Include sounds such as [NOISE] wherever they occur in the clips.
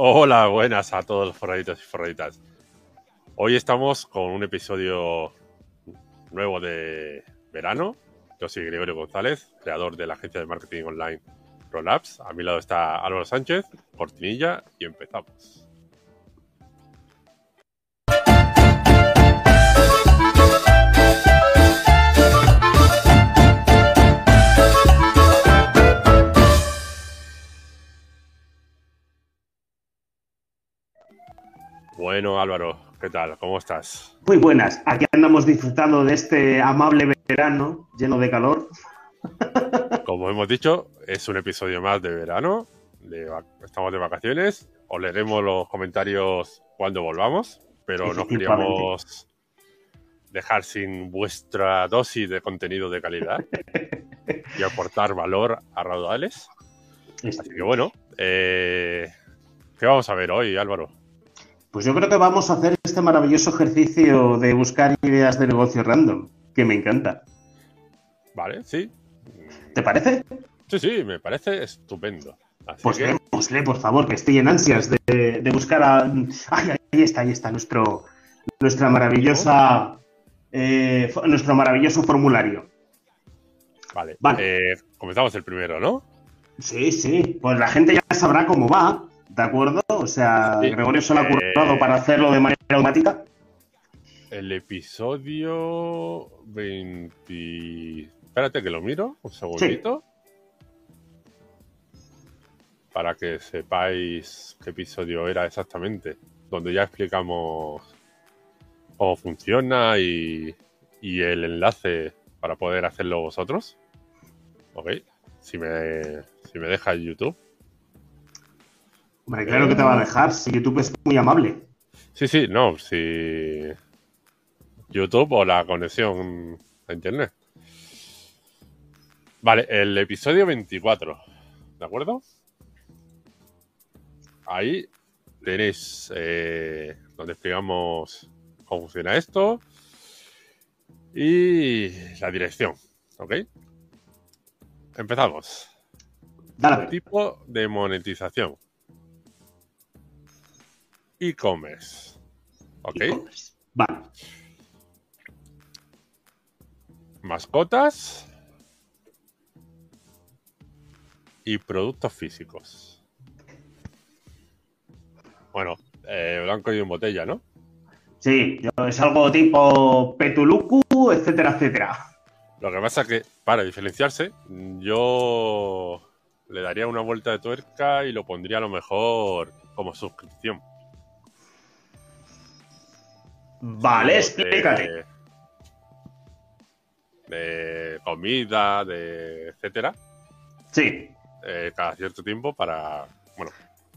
Hola, buenas a todos los forraditos y forraditas. Hoy estamos con un episodio nuevo de verano. Yo soy Gregorio González, creador de la agencia de marketing online Rollapps. A mi lado está Álvaro Sánchez, cortinilla y empezamos. Bueno, Álvaro, ¿qué tal? ¿Cómo estás? Muy buenas. Aquí andamos disfrutando de este amable verano lleno de calor. Como hemos dicho, es un episodio más de verano. estamos de vacaciones. Os leeremos los comentarios cuando volvamos, pero no queríamos dejar sin vuestra dosis de contenido de calidad y aportar valor a raudales. Así que bueno, eh, ¿qué vamos a ver hoy, Álvaro? Pues yo creo que vamos a hacer este maravilloso ejercicio de buscar ideas de negocio random, que me encanta. Vale, sí. ¿Te parece? Sí, sí, me parece estupendo. pues que... por favor, que estoy en ansias de, buscar a. Ay, ahí está, ahí está nuestro, nuestra maravillosa. Eh, nuestro maravilloso formulario. Vale. vale. Eh, comenzamos el primero, ¿no? Sí, sí. Pues la gente ya sabrá cómo va. ¿De acuerdo? O sea, Gregorio se lo ha eh, currado para hacerlo de manera automática. El episodio 20. Espérate que lo miro, un segundito. Para que sepáis qué episodio era exactamente. Donde ya explicamos cómo funciona y, y el enlace para poder hacerlo vosotros. Ok. Si me, si me deja YouTube. Hombre, claro que te va a dejar, si YouTube es muy amable. Sí, sí, no, si YouTube o la conexión a Internet. Vale, el episodio 24, ¿de acuerdo? Ahí tenéis eh, donde explicamos cómo funciona esto y la dirección, ¿ok? Empezamos. Dale. Tipo de monetización e-commerce. ¿Ok? Vale. Mascotas y productos físicos. Bueno, eh, blanco y en botella, ¿no? Sí, es algo tipo Petuluku, etcétera, etcétera. Lo que pasa es que, para diferenciarse, yo le daría una vuelta de tuerca y lo pondría a lo mejor como suscripción. Vale, explícate. De, comida, de etcétera. Sí. Eh, cada cierto tiempo para. Bueno.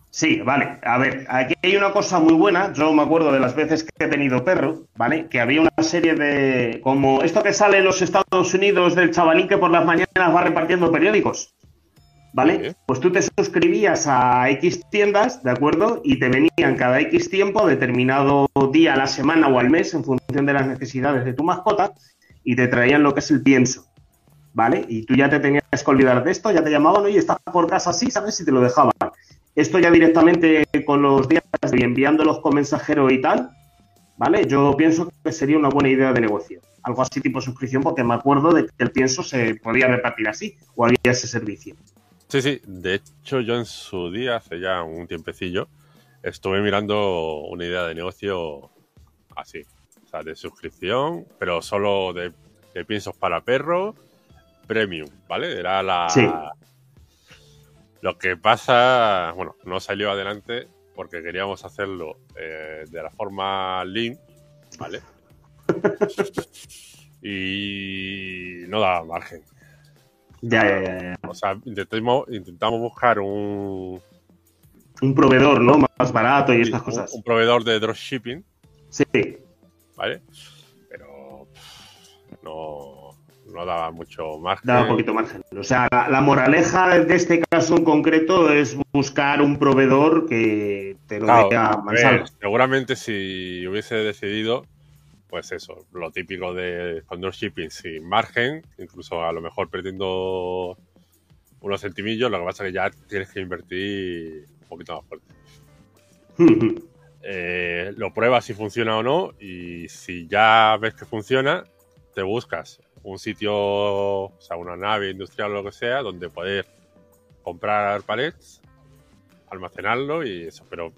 Sí, vale. A ver, aquí hay una cosa muy buena. Yo me acuerdo de las veces que he tenido perro, ¿vale? Que había una serie de. Como esto que sale en los Estados Unidos del chavalín que por las mañanas va repartiendo periódicos. ¿Vale? Pues tú te suscribías a X tiendas, ¿de acuerdo? Y te venían cada X tiempo, determinado día a la semana o al mes, en función de las necesidades de tu mascota, y te traían lo que es el pienso, ¿vale? Y tú ya te tenías que olvidar de esto, ya te llamaban, oye, estás por casa así, ¿sabes? Si te lo dejaban. Esto ya directamente con los días y enviándolos con mensajero y tal, ¿vale? Yo pienso que sería una buena idea de negocio. Algo así tipo suscripción, porque me acuerdo de que el pienso se podía repartir así, o había ese servicio. Sí, sí. De hecho, yo en su día, hace ya un tiempecillo, estuve mirando una idea de negocio así. O sea, de suscripción, pero solo de, piensos para perro, premium, ¿vale? Era la... Sí. Lo que pasa, bueno, no salió adelante porque queríamos hacerlo eh, de la forma link, ¿vale? [LAUGHS] y no daba margen. Ya, ya, ya. O sea, intentamos, intentamos buscar un... Un proveedor, ¿no? Más barato y estas cosas. Un, proveedor de dropshipping. Sí. ¿Vale? Pero no, no daba mucho margen. Daba poquito margen. O sea, la, moraleja de este caso en concreto es buscar un proveedor que te lo claro, dé Seguramente si hubiese decidido pues eso, lo típico de con dropshipping sin margen, incluso a lo mejor perdiendo unos centimillos, lo que pasa es que ya tienes que invertir un poquito más fuerte. [LAUGHS] Eh, lo pruebas si funciona o no y si ya ves que funciona, te buscas un sitio, o sea, una nave industrial o lo que sea, donde poder comprar palets, almacenarlo y eso, pero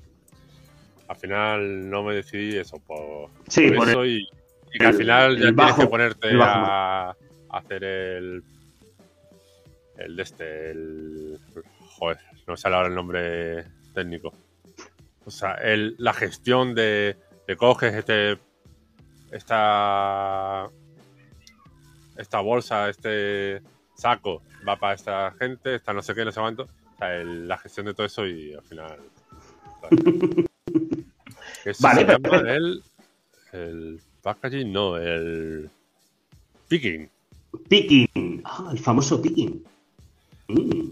al final no me decidí eso por, sí, por, eso y, que al final ya tienes que ponerte a, hacer el el de este, el joder, no sé ahora el nombre técnico. O sea, el, la gestión de, de coges este esta esta bolsa, este saco va para esta gente, esta no sé qué, no sé cuánto. O sea, el, la gestión de todo eso y al final. [LAUGHS] vale, pero... el, el packaging, no, el picking. Picking, ah, el famoso picking. Mm.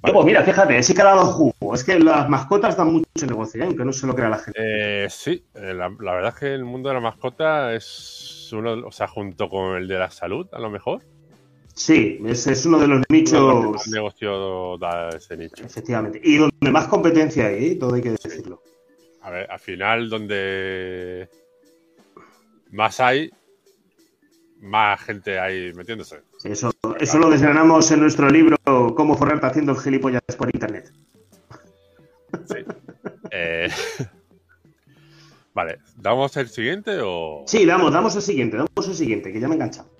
pues mira, fíjate, sí que ha dado jugo. Es que las mascotas dan mucho negocio, ¿eh? aunque no se lo crea la gente. Eh, sí, eh, la, la, verdad es que el mundo de la mascota es uno, o sea, junto con el de la salud, a lo mejor. Sí, ese es uno de los nichos. El negocio da ese nicho. Efectivamente. Y donde más competencia hay, todo hay que decirlo. A ver, al final, donde más hay, más gente hay metiéndose. Eso, eso lo desgranamos en nuestro libro Cómo forrarte haciendo gilipollas por internet. Sí. Eh, [LAUGHS] vale, ¿damos el siguiente o...? Sí, damos, damos el siguiente, damos el siguiente, que ya me he enganchado.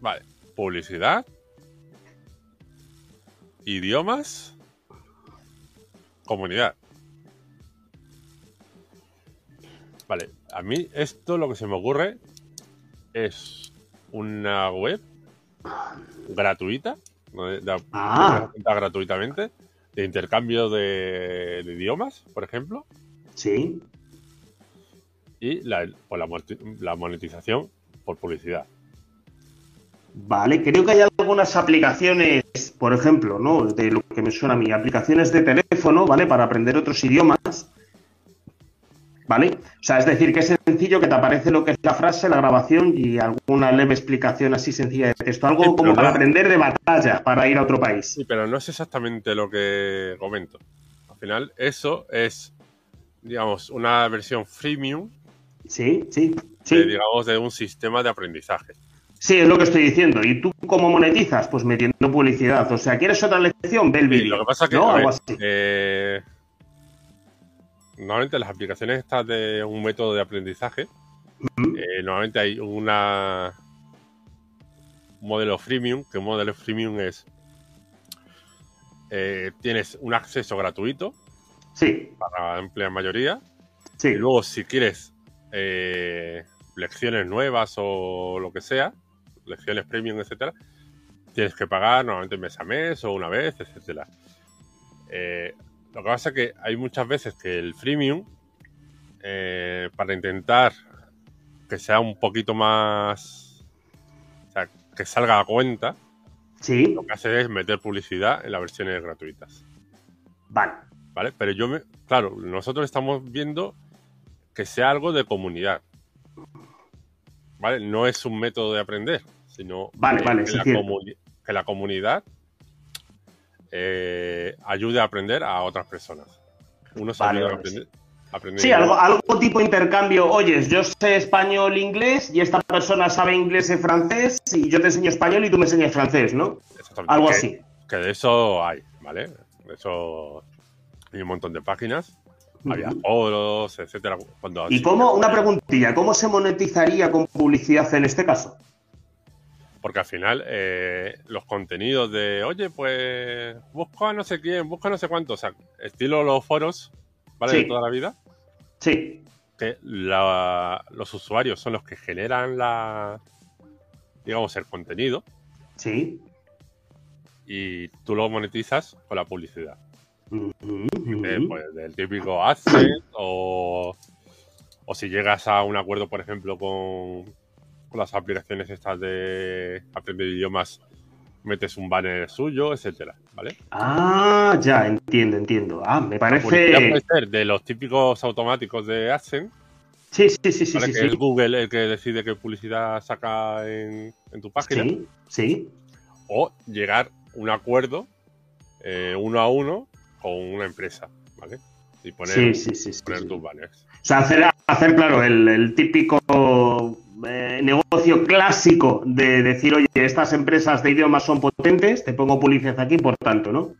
Vale, publicidad. Idiomas. Comunidad. Vale, a mí esto lo que se me ocurre es una web gratuita, de, ah. gratuitamente, de intercambio de, de, idiomas, por ejemplo. Sí. Y la, la, la monetización por publicidad. Vale, creo que hay algunas aplicaciones, por ejemplo, ¿no? De lo que me suena a mí, aplicaciones de teléfono, ¿vale? Para aprender otros idiomas ¿Vale? O sea, es decir, que es sencillo que te aparece lo que es la frase, la grabación y alguna leve explicación así sencilla de texto. Algo como para aprender de batalla para ir a otro país. Sí, pero no es exactamente lo que comento. Al final, eso es, digamos, una versión freemium. Sí, sí, sí. De, digamos, de un sistema de aprendizaje. Sí, es lo que estoy diciendo. ¿Y tú cómo monetizas? Pues metiendo publicidad. O sea, ¿quieres otra lección? Ve el vídeo. lo que pasa que, ¿no? Algo así. Eh normalmente las aplicaciones estas de un método de aprendizaje, eh, normalmente hay una un modelo freemium, que un modelo freemium es eh, tienes un acceso gratuito sí. para la amplia mayoría. Sí. Y luego si quieres eh, lecciones nuevas o lo que sea, lecciones premium, etcétera, tienes que pagar normalmente mes a mes o una vez, etcétera. Eh, lo que pasa es que hay muchas veces que el freemium, eh, para intentar que sea un poquito más. O sea, que salga a cuenta, ¿Sí? lo que hace es meter publicidad en las versiones gratuitas. Vale. ¿Vale? Pero yo me. Claro, nosotros estamos viendo que sea algo de comunidad. ¿Vale? No es un método de aprender, sino vale, vale, que, la que la comunidad eh, ayude a aprender a otras personas. Uno se Vale, ayuda a aprender. aprender Sí, algo, algo tipo intercambio. Oyes, yo sé español, inglés, y esta persona sabe inglés y francés, y yo te enseño español y tú me enseñas francés, ¿no? Algo Que- así. Que de eso hay, ¿vale? De eso hay un montón de páginas. Había foros, etcétera. Cuando ¿Y cómo, una preguntilla, cómo se monetizaría con publicidad en este caso? Porque al final eh, los contenidos de, oye, pues busca a no sé quién, busca a no sé cuánto, o sea, estilo los foros, ¿vale? Sí. De toda la vida, Sí, que la- los usuarios son los que generan la, digamos, el contenido sí. y tú lo monetizas con la publicidad. Eh, ujú. pues, del típico AdSense o, o si llegas a un acuerdo, por ejemplo, con, con las aplicaciones estas de aprender idiomas, metes un banner suyo, etcétera, ¿vale? Ah, ya, entiendo, entiendo. Ah, me parece. puede ser de los típicos automáticos de AdSense, Sí, sí, sí, sí, ¿vale? sí. que sí. es Google el que decide qué publicidad saca en, en tu página, Sí, sí. o llegar a un acuerdo eh, uno a uno con una empresa, ¿vale? y poner, Sí, sí, sí, sí, poner sí. tus banners. O sea, hacer, hacer claro, el, el típico eh, negocio clásico de decir, oye, estas empresas de idiomas son potentes, te pongo publicidad aquí, por tanto, ¿no?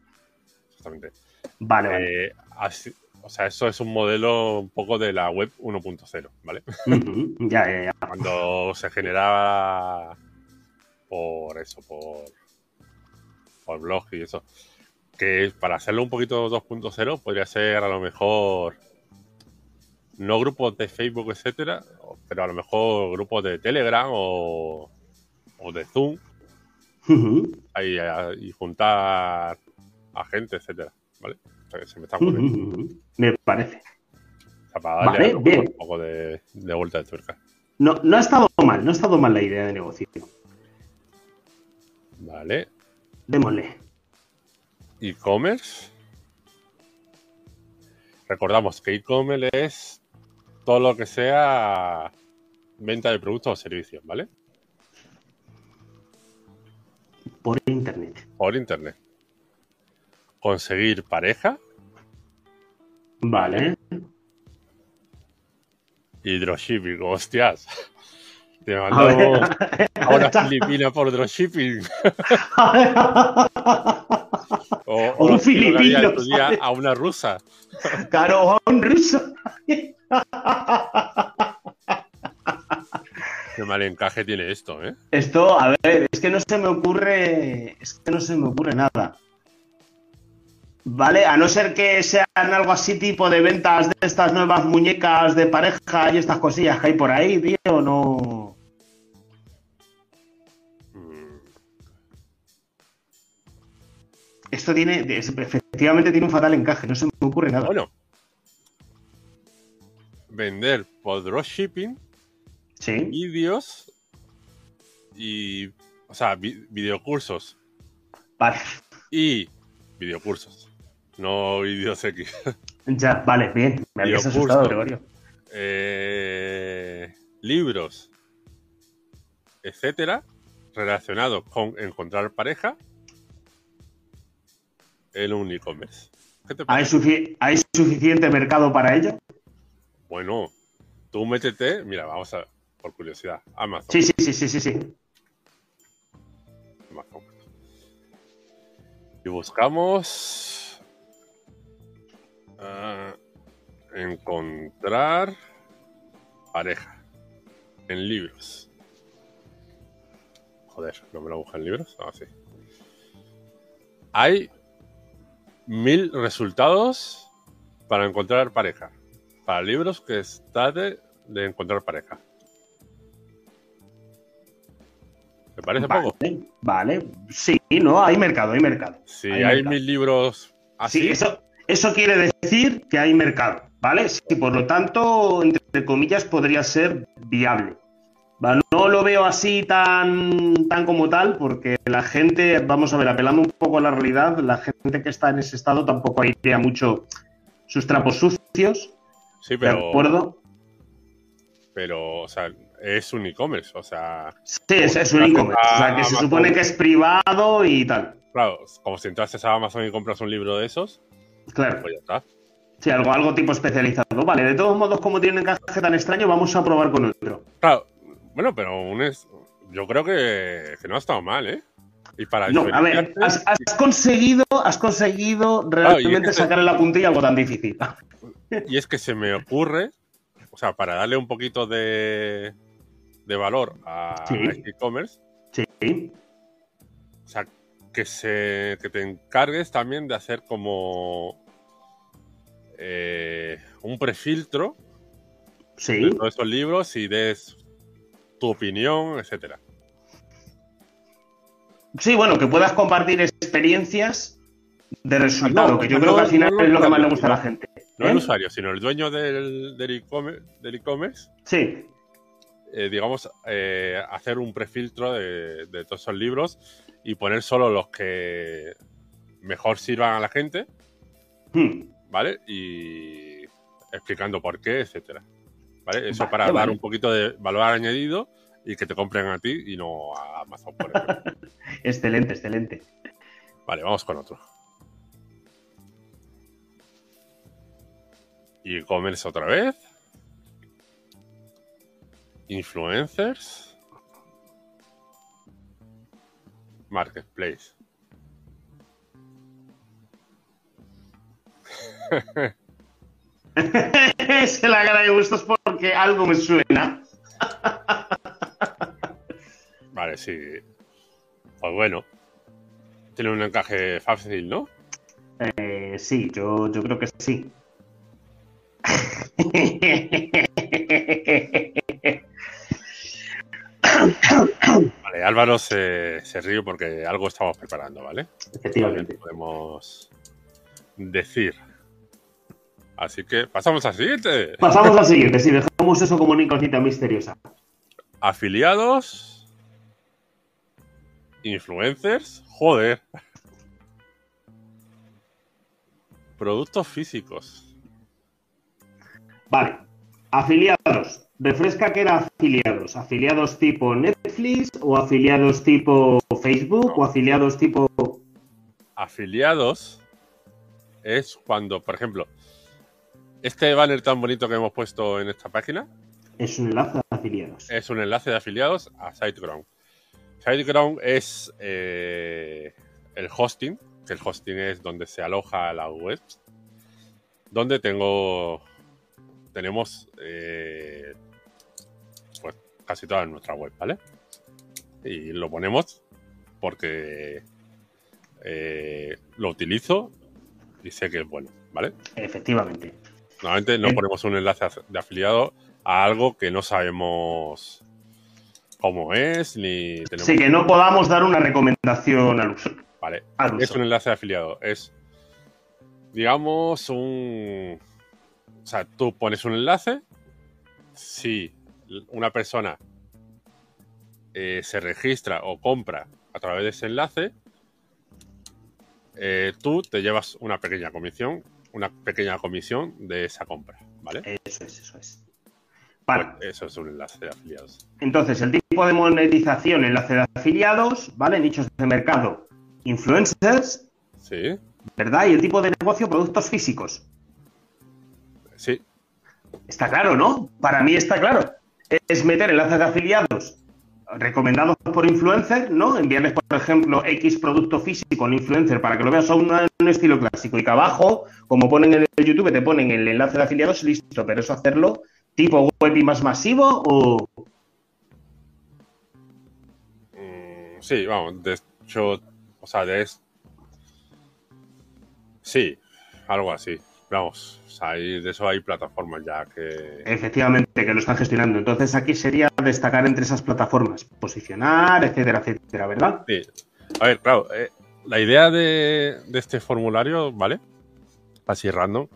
Exactamente. Vale, vale. Eh, así- o sea, eso es un modelo un poco de la web 1.0, ¿vale? Ya, ya, ya. Cuando se generaba por eso, por, por blog y eso. Que para hacerlo un poquito 2.0 podría ser a lo mejor no grupos de Facebook, etcétera, pero a lo mejor grupos de Telegram o, o de Zoom ahí, a- y juntar a gente, etcétera, ¿vale? O sea, que se me está ocurriendo. Me parece. O sea, para darle Vale, mejor bien. un poco de, de vuelta de tuerca. No, no ha estado mal, no ha estado mal la idea de negocio. Vale. Démosle. E-commerce. Recordamos que e-commerce es todo lo que sea venta de productos o servicios, ¿vale? Por internet. Por internet. Conseguir pareja Vale. y dropshipping. Hostias. [LAUGHS] Te mandamos a una [LAUGHS] Filipina por dropshipping. [LAUGHS] O, o Un filipino, a una rusa. Caro, a un ruso. Qué mal encaje tiene esto, ¿eh? Esto, a ver, es que no se me ocurre. Es que no se me ocurre nada. Vale, a no ser que sean algo así tipo de ventas de estas nuevas muñecas de pareja y estas cosillas que hay por ahí, tío, no. Mm, Esto tiene, efectivamente tiene un fatal encaje, no se me ocurre nada. Bueno. Vender por dropshipping Sí, vídeos y. O sea, vi- videocursos vale, y videocursos. No vídeos X. [LAUGHS] ya, vale, bien, me habías asustado, Gregorio. Eh, libros, etcétera, relacionados con encontrar pareja en un e-commerce. ¿Qué te ¿Hay, parece? sufi- ¿Hay suficiente mercado para ello? Bueno, tú métete, mira, vamos a por curiosidad, Amazon. Sí, sí, sí, sí, sí, sí. Amazon. Y buscamos ah, encontrar pareja en libros. Joder, no me lo busca en libros. Ah, sí. Hay mil resultados para encontrar pareja. Para libros que trate de encontrar pareja. ¿Te parece vale, poco? Vale, sí, no, hay mercado, hay mercado. Si Hay hay, mercado. mil libros así, Sí, eso, eso quiere decir que hay mercado, ¿vale? Sí, por lo tanto, entre comillas, podría ser viable. No lo veo así tan, tan como tal, porque la gente, vamos a ver, apelando un poco a la realidad, la gente que está en ese estado tampoco airea mucho sus trapos sucios, sí, ¿de pero, acuerdo? pero, o sea, es un e-commerce, o sea, Sí, es, es un e-commerce, o sea, que se supone que es privado y tal. claro, como si entrases a Amazon y compras un libro de esos, Claro, pues ya está. sí, algo, algo tipo especializado. Vale, de todos modos, como tiene un encaje tan extraño, vamos a probar con otro. Claro, bueno, pero un es, yo creo que, que no ha estado mal, ¿eh? Y para No, a ver, has, has conseguido, has conseguido Claro, y es realmente que sacarle la puntilla algo tan difícil. Y es que se me ocurre, o sea, para darle un poquito de, de valor a Sí. este e-commerce, Sí, o sea, que, se, que te encargues también de hacer como eh, un prefiltro de sí. todos esos libros y des tu opinión, etcétera. Sí, bueno, que puedas compartir experiencias de resultado, No, que yo no, creo que al final no, es lo que más le gusta a la gente. No ¿Eh? el usuario, sino el dueño del, e-commerce, del Sí, eh, digamos, eh, hacer un prefiltro de, de todos esos libros y poner solo los que mejor sirvan a la gente, Hmm. ¿vale? Y explicando por qué, etcétera. ¿Vale? Eso Vale, para dar un poquito de valor añadido y que te compren a ti y no a Amazon, por ejemplo. [LAUGHS] excelente, excelente. vale, vamos con otro. E-commerce otra vez. Influencers. Marketplace. [LAUGHS] Se la cara de gustos porque algo me suena. [LAUGHS] Vale, sí. Pues bueno. Tiene un encaje fácil, ¿no? Eh, sí, yo, yo creo que sí. [LAUGHS] Vale, Álvaro se, se ríe porque algo estamos preparando, ¿vale? Efectivamente. Podemos decir. Así que pasamos al siguiente. Pasamos al siguiente, si dejamos eso como una incógnita misteriosa. Afiliados. Influencers. Joder. Productos físicos. Vale. Afiliados. Refresca que era afiliados. ¿Afiliados tipo Netflix o afiliados tipo Facebook o afiliados tipo... Afiliados es cuando, por ejemplo, este banner tan bonito que hemos puesto en esta página Es un enlace de afiliados. es un enlace de afiliados a SiteGround. SiteGround es eh, el hosting, que el hosting es donde se aloja la web, donde tengo tenemos eh, pues casi toda nuestra web, ¿vale? Y lo ponemos porque eh, lo utilizo y sé que es bueno, ¿vale? Efectivamente. Normalmente no En- ponemos un enlace de afiliado a algo que no sabemos cómo es, ni tenemos... Sí, que no podamos dar una recomendación al uso. Vale, al es un enlace de afiliado. Es, digamos, un... O sea, tú pones un enlace, si una persona eh, se registra o compra a través de ese enlace, eh, tú te llevas una pequeña comisión, una pequeña comisión de esa compra, ¿vale? Eso es, eso es. Vale. Pues eso es un enlace de afiliados. Entonces, el tipo de monetización, enlace de afiliados, ¿vale? Nichos de mercado, influencers, Sí, ¿verdad? Y el tipo de negocio, productos físicos. Sí, Está claro, ¿no? Para mí está claro. Es meter enlaces de afiliados recomendados por influencer, ¿no? Enviarles, por ejemplo, X producto físico a un influencer para que lo veas a un, un estilo clásico y que abajo, como ponen en el YouTube, te ponen el enlace de afiliados, listo. Pero eso hacerlo tipo web y más masivo o... Mm, sí, vamos, de hecho, o sea, de es... Sí, algo así. Vamos, o sea, hay- de eso hay plataformas ya que... Efectivamente, que lo están gestionando. Entonces aquí sería destacar entre esas plataformas, posicionar, etcétera, etcétera, ¿verdad? Sí. A ver, claro, eh, la idea de, de este formulario, ¿vale? Así random,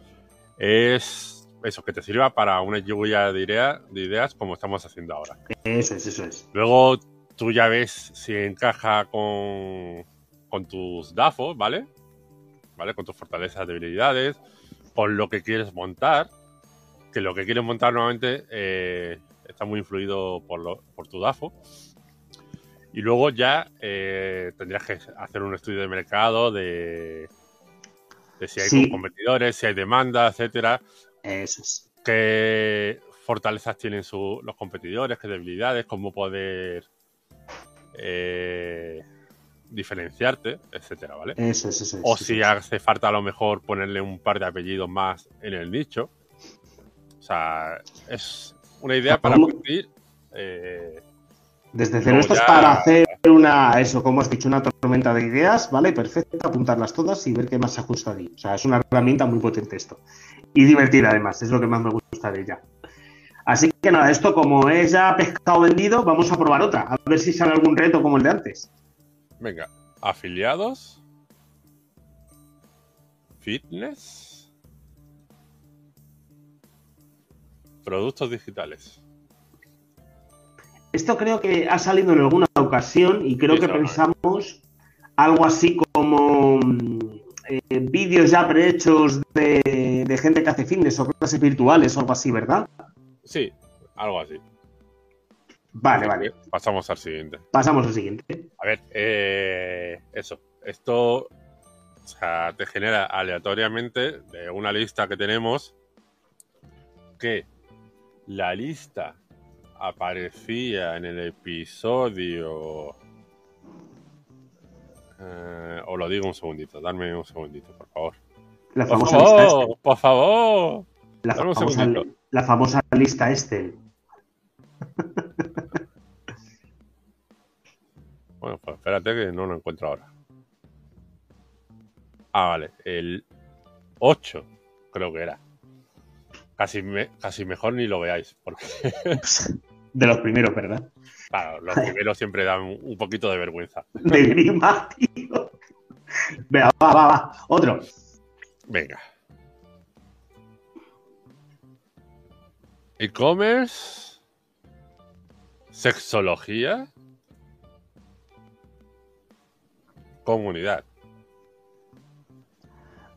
es eso, que te sirva para una lluvia de, idea- de ideas como estamos haciendo ahora. Eso es, eso es. Luego tú ya ves si encaja con, con tus DAFOs, ¿vale? ¿Vale? Con tus fortalezas, debilidades, con lo que quieres montar. Que lo que quieres montar normalmente eh, está muy influido por, lo- por tu DAFO. Y luego ya eh, tendrías que hacer un estudio de mercado de, de si hay Sí. competidores, si hay demanda, etcétera Eso es. qué fortalezas tienen su- los competidores, qué debilidades, cómo poder eh, diferenciarte, etcétera, ¿vale? Eso es, eso es. O eso si hace falta a lo mejor ponerle un par de apellidos más en el nicho. O sea, es una idea para partir. eh, Desde cero esto es ya- para hacer una, eso, como has dicho, una tormenta de ideas, ¿vale? Perfecto, apuntarlas todas y ver qué más se ajusta a ti. O sea, es una herramienta muy potente esto. Y divertida además, es lo que más me gusta de ella. Así que nada, esto como es ya pescado vendido, vamos a probar otra. A ver si sale algún reto como el de antes. Venga, afiliados. Fitness. Productos digitales. Esto creo que ha salido en alguna ocasión y creo Sí, que pensamos algo así como eh, vídeos ya prehechos de, de gente que hace fitness o clases virtuales o algo así, ¿verdad? Sí, algo así. Vale, vale. Pasamos al siguiente. Pasamos al siguiente. A ver, eh, eso. Esto o sea, te genera aleatoriamente de una lista que tenemos que la lista aparecía en el episodio. Eh, os lo digo un segundito, darme un segundito, por favor. La Por lista favor, Excel. por favor. La dame famosa, la famosa lista Excel. Bueno, pues espérate que no lo encuentro ahora. Ah, vale. El 8, creo que era. Casi, me- casi mejor ni lo veáis, porque [LAUGHS] De los primeros, ¿verdad? claro, los primeros siempre dan un un poquito de vergüenza. [LAUGHS] De grima, tío. Venga, va, va, va. Otro. Venga. E-commerce. Sexología. Comunidad.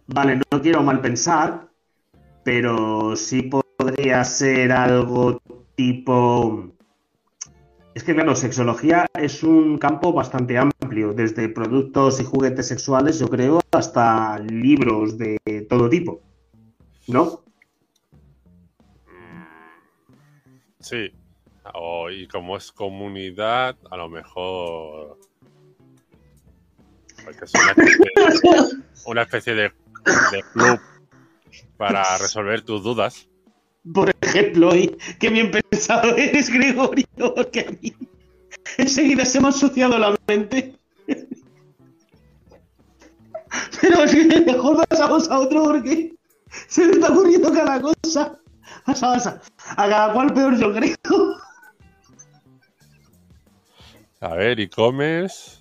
Vale, no quiero mal pensar, pero sí podría ser algo tipo... Es que, claro, sexología es un campo bastante amplio, desde productos y juguetes sexuales, yo creo, hasta libros de todo tipo. ¿No? Sí. O- y como es comunidad, a lo mejor. Que es una especie de, una especie de- de club para resolver tus dudas. Por ejemplo, y qué bien pensado eres, Gregorio, porque a mí enseguida se me ha ensuciado la mente. Pero es que mejor pasamos a otro porque se me está ocurriendo cada cosa. Pasa, pasa. A cada cual peor yo creo. A ver, e-commerce.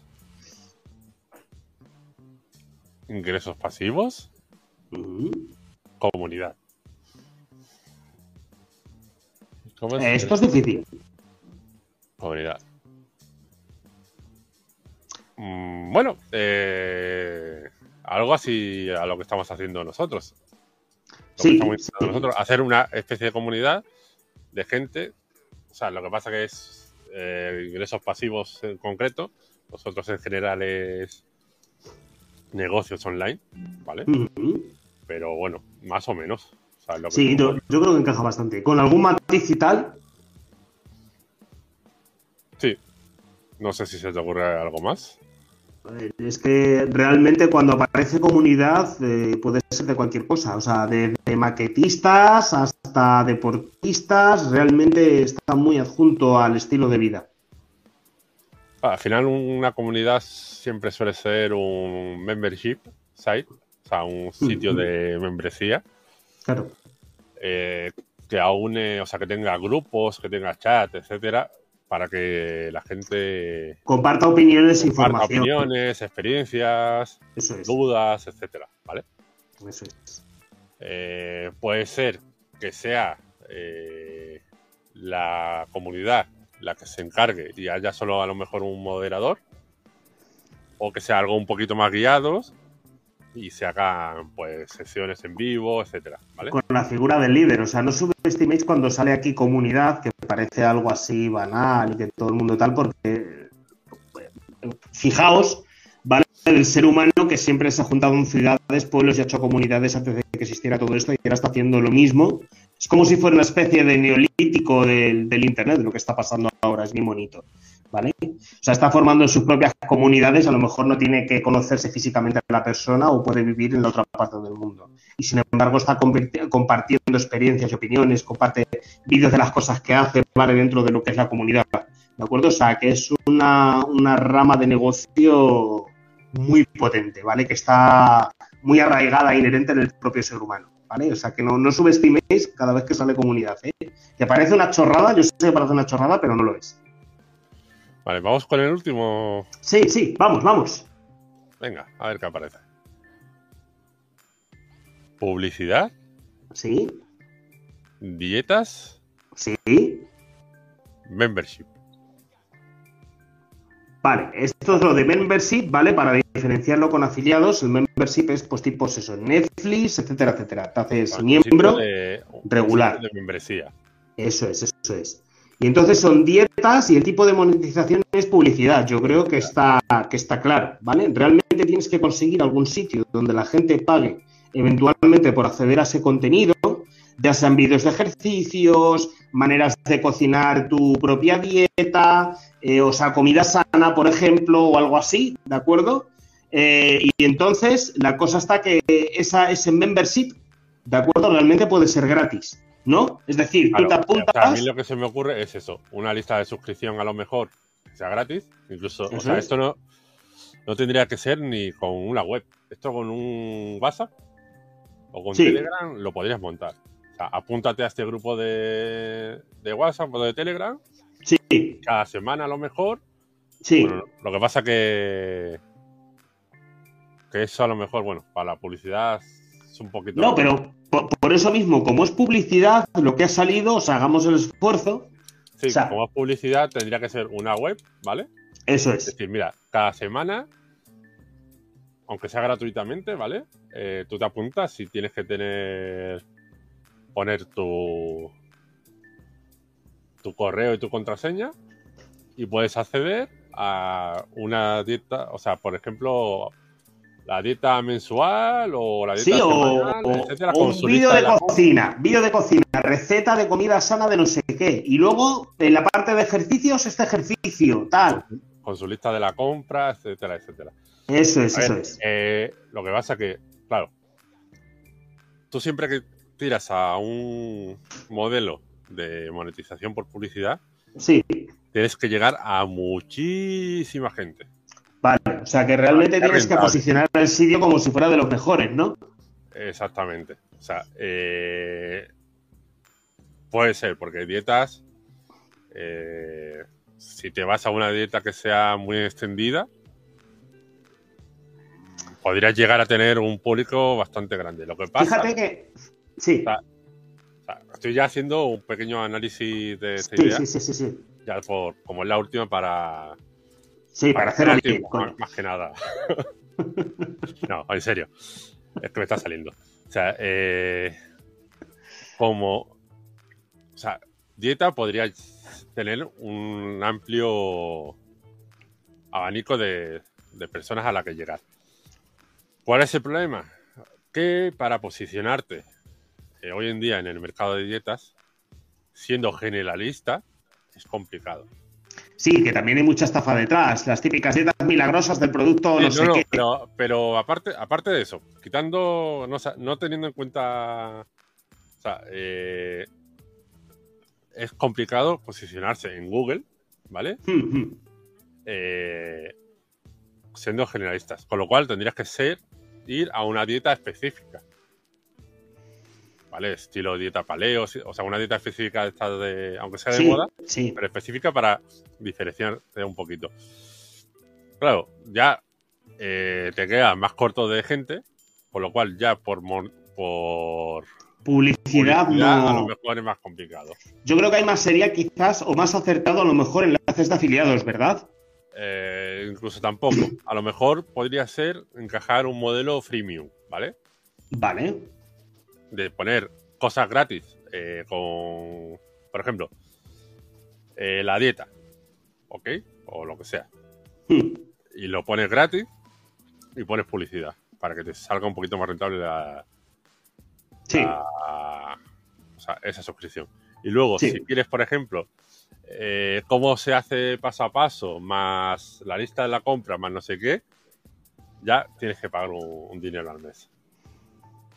Ingresos pasivos. Comunidad. Esto es difícil. Comunidad. Mm, bueno, eh, algo así a lo que estamos haciendo nosotros. Sí, estamos sí. intentando nosotros, hacer una especie de comunidad de gente. O sea, lo que pasa que es eh, ingresos pasivos en concreto. Nosotros en general es negocios online, ¿vale? Pero bueno, más o menos. O sea, lo que Sí, yo, yo creo que encaja bastante. Con algún matiz y tal, Sí. No sé si se te ocurre algo más. Es que realmente cuando aparece comunidad eh, puede ser de cualquier cosa, o sea, de, de maquetistas hasta deportistas, realmente está muy adjunto al estilo de vida. Al final, una comunidad siempre suele ser un membership site, o sea, un sitio de membresía Claro. eh, que aúne, o sea, que tenga grupos, que tenga chat, etcétera, para que la gente Comparta opiniones e comparta información. opiniones, experiencias, Eso es. dudas, etcétera, ¿vale? Eso es. Eh, puede ser que sea eh, la comunidad la que se encargue y haya solo a lo mejor un moderador, o que sea algo un poquito más guiados y se hagan pues sesiones en vivo, etcétera. Con la figura del líder, o sea, no subestiméis cuando sale aquí comunidad, que parece algo así banal y que todo el mundo tal, porque eh, fijaos, ¿vale? El ser humano que siempre se ha juntado en ciudades, pueblos y ha hecho comunidades antes de que existiera todo esto y ahora está haciendo lo mismo. Es como si fuera una especie de neolítico del, del Internet, lo que está pasando ahora, es bien bonito. ¿Vale? O sea, está formando en sus propias comunidades, a lo mejor no tiene que conocerse físicamente a la persona o puede vivir en la otra parte del mundo. Y sin embargo está compartiendo experiencias y opiniones, comparte vídeos de las cosas que hace, ¿vale? Dentro de lo que es la comunidad. ¿De acuerdo? O sea, que es una, una rama de negocio muy potente, ¿vale? Que está muy arraigada e inherente en el propio ser humano, ¿vale? O sea, que no, no subestiméis cada vez que sale comunidad, ¿eh? Que parece una chorrada, yo sé que parece una chorrada, pero no lo es. Vale, vamos con el último. Sí, sí, vamos, vamos. Venga, a ver qué aparece. Publicidad, Sí, dietas, sí. membership. Vale, esto es lo de membership, ¿vale? Para diferenciarlo con afiliados, el membership es pues tipo eso, Netflix, etcétera, etcétera. Te haces miembro, de- regular. De membresía. eso es, eso es. Y entonces son dietas y el tipo de monetización es publicidad. Yo creo que está, que está claro, ¿vale? Realmente tienes que conseguir algún sitio donde la gente pague eventualmente por acceder a ese contenido, ya sean vídeos de ejercicios, maneras de cocinar tu propia dieta, eh, o sea, comida sana, por ejemplo, o algo así, ¿de acuerdo? Eh, y entonces la cosa está que esa, ese membership, ¿de acuerdo? Realmente puede ser gratis, ¿no? Es decir, tú te apuntas. a mí lo que se me ocurre es eso: una lista de suscripción a lo mejor sea gratis, incluso, o sea, esto no, no tendría que ser ni con una web. Esto con un WhatsApp o con Telegram lo podrías montar. O sea, apúntate a este grupo de, de WhatsApp o de Telegram. Sí. Cada semana a lo mejor. Sí. lo que pasa que que eso a lo mejor, bueno, para la publicidad es un poquito. No, pero por, eso mismo, como es publicidad, lo que ha salido, o sea, hagamos el esfuerzo. Sí, como es publicidad, tendría que ser una web, ¿vale? Eso es. Es decir, mira, cada semana, aunque sea gratuitamente, ¿vale? Eh, tú te apuntas si tienes que tener. Poner tu. tu correo y tu contraseña y puedes acceder a una dieta, o sea, por ejemplo, la dieta mensual o la dieta semanal, o, un vídeo de, cocina, vídeo de cocina, receta de comida sana de no sé qué. Y luego, en la parte de ejercicios, este ejercicio, tal. Con su lista de la compra, etcétera, etcétera. Eso es, eso es. Eh, lo que pasa que, claro, tú siempre que tiras a un modelo de monetización por publicidad, sí. tienes que llegar a muchísima gente. Vale, o sea que realmente tienes que posicionar el sitio como si fuera de los mejores, ¿no? Exactamente. O sea, eh, puede ser, porque dietas, eh, si te vas a una dieta que sea muy extendida, podrías llegar a tener un público bastante grande. Lo que pasa. Fíjate que. Sí. estoy ya haciendo un pequeño análisis de esta idea. Sí, sí, sí, sí. Ya por, como es la última para Sí, para, hacerlo bien. Más, que nada. [LAUGHS] no, en serio. Es que me está saliendo. O sea, eh, como. O sea, dieta podría tener un amplio abanico de, personas a la que llegar. ¿Cuál es el problema? Que para posicionarte eh, hoy en día en el mercado de dietas, siendo generalista, es complicado. Sí, que también hay mucha estafa detrás, las típicas dietas milagrosas del producto, no, sé qué. Pero, pero, aparte, aparte de eso, quitando, no, teniendo en cuenta, o sea, eh, es complicado posicionarse en Google, ¿vale? Hmm. Eh, siendo generalistas, con lo cual tendrías que ser ir a una dieta específica. ¿Vale? Estilo dieta paleo, o sea, una dieta específica de, aunque sea de moda, pero específica para diferenciarte un poquito. Claro, ya eh, te queda más corto de gente, con lo cual ya por, por publicidad, no. a lo mejor es más complicado. Yo creo que hay más sería quizás o más acertado a lo mejor enlaces de afiliados, ¿verdad? Eh, incluso tampoco. A lo mejor podría ser encajar un modelo freemium, ¿vale? Vale de poner cosas gratis eh, con, por ejemplo, eh, la dieta, ¿ok? O lo que sea. Hmm. Y lo pones gratis y pones publicidad para que te salga un poquito más rentable la, sí. o sea, esa suscripción. Y luego, si quieres, por ejemplo, eh, cómo se hace paso a paso, más la lista de la compra, más no sé qué, ya tienes que pagar un dinero al mes.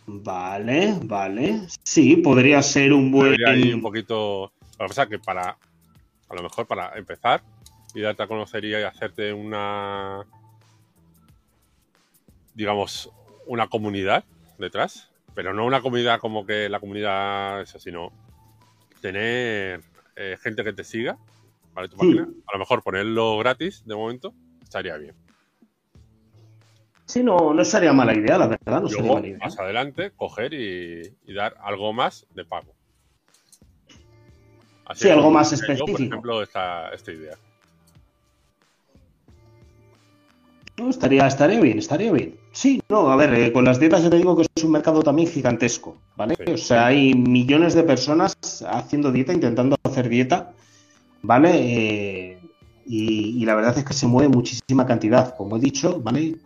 Vale, vale. Sí, podría ser un buen. Podría un poquito. Lo que pasa es que para. A lo mejor para empezar y darte a conocer y hacerte una. Digamos, una comunidad detrás. Pero no una comunidad como que la comunidad esa, sino tener eh, gente que te siga, ¿vale? Tu página. A lo mejor ponerlo gratis de momento estaría bien. Sí, no, no sería mala idea, la verdad. No sería mala idea. más adelante, coger y, dar algo más de pago. sí, algo más específico. por ejemplo, esta, esta idea. No, estaría, estaría bien, estaría bien. Sí, no, a ver, eh, con las dietas ya te digo que es un mercado también gigantesco, ¿vale? O sea, hay millones de personas haciendo dieta, intentando hacer dieta, ¿vale? Eh, y, y, la verdad es que se mueve muchísima cantidad, como he dicho, ¿vale?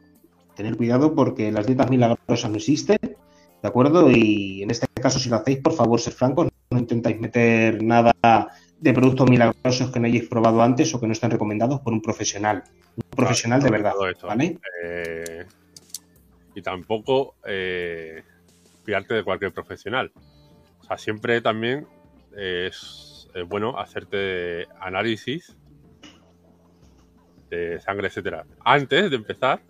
Tener cuidado porque las dietas milagrosas no existen, ¿de acuerdo? Y en este caso, si lo hacéis, por favor, ser francos, no intentáis meter nada de productos milagrosos que no hayáis probado antes o que no estén recomendados por un profesional. Un profesional de verdad. ¿vale? Eh, y tampoco eh, fiarte de cualquier profesional. O sea, siempre también es, bueno hacerte análisis de sangre, etcétera, antes de empezar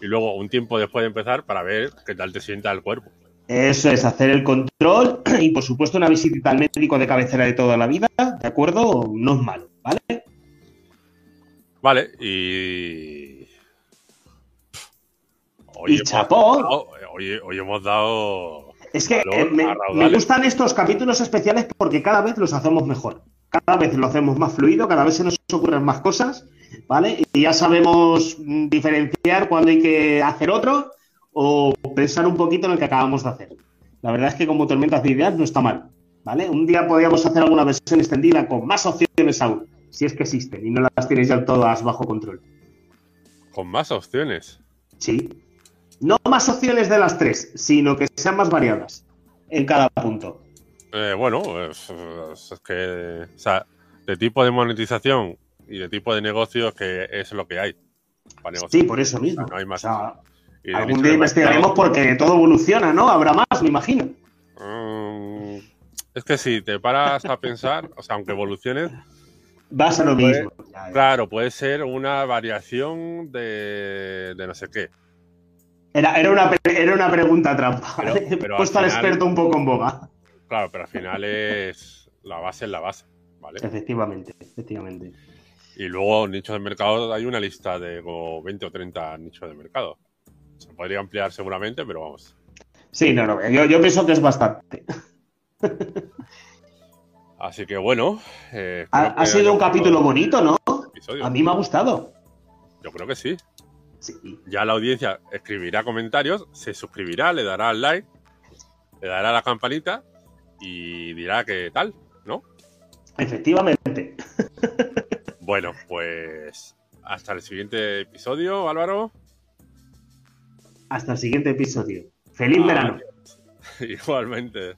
y luego un tiempo después de empezar para ver qué tal te sienta el cuerpo. Eso es, hacer el control [CLEARS THROAT] y por supuesto una visita al médico de cabecera de toda la vida, ¿de acuerdo? No es malo, ¿vale? Vale, y... Hoy y chapó. hoy, hemos dado... Es que eh, me, gustan estos capítulos especiales porque cada vez los hacemos mejor. Cada vez lo hacemos más fluido, cada vez se nos ocurren más cosas, ¿vale? Y ya sabemos diferenciar cuando hay que hacer otro o pensar un poquito en el que acabamos de hacer. La verdad es que como tormentas de ideas no está mal, ¿vale? Un día podríamos hacer alguna versión extendida con más opciones aún, si es que existen y no las tienes ya todas bajo control. ¿Con más opciones? Sí. No más opciones de las tres, sino que sean más variadas en cada punto. Eh, bueno, es, que, o sea, de tipo de monetización y de tipo de negocios que es lo que hay. sí, por eso mismo. no hay más. Algún día investigaremos porque todo evoluciona, ¿no? Habrá más, me imagino. Mm, es que si te paras a pensar, o sea, aunque evoluciones. Va a lo mismo. Claro, puede ser una variación de, no sé qué. Era, era, una, era una pregunta trampa. Pero, [LAUGHS] Puesto al, experto un poco en boga. Claro, pero al final es. La base es la base, ¿vale? Efectivamente, efectivamente. Y luego, nichos de mercado, hay una lista de 20 o 30 nichos de mercado. Se podría ampliar seguramente, pero vamos. Sí, no, no, yo, pienso que es bastante. Así que bueno. Eh, ha, sido un capítulo bonito, ¿no? A mí me ha gustado. Yo creo que sí. sí. Ya la audiencia escribirá comentarios, se suscribirá, le dará al like, le dará la campanita y dirá que tal, ¿no? Efectivamente. Bueno, pues hasta el siguiente episodio, Álvaro. Hasta el siguiente episodio. Feliz verano. [LAUGHS] Igualmente.